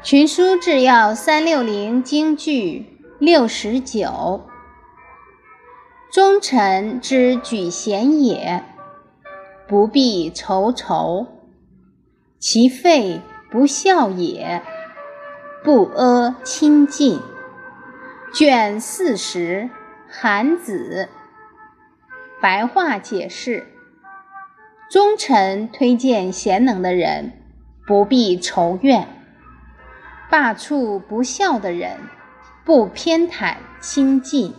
群书治要三六零京剧六十九。忠臣之举贤也，不必愁愁；其废不孝也，不阿亲近。卷四十，韩子。白话解释：忠臣推荐贤能的人，不必仇怨；罢黜不孝的人，不偏袒亲近。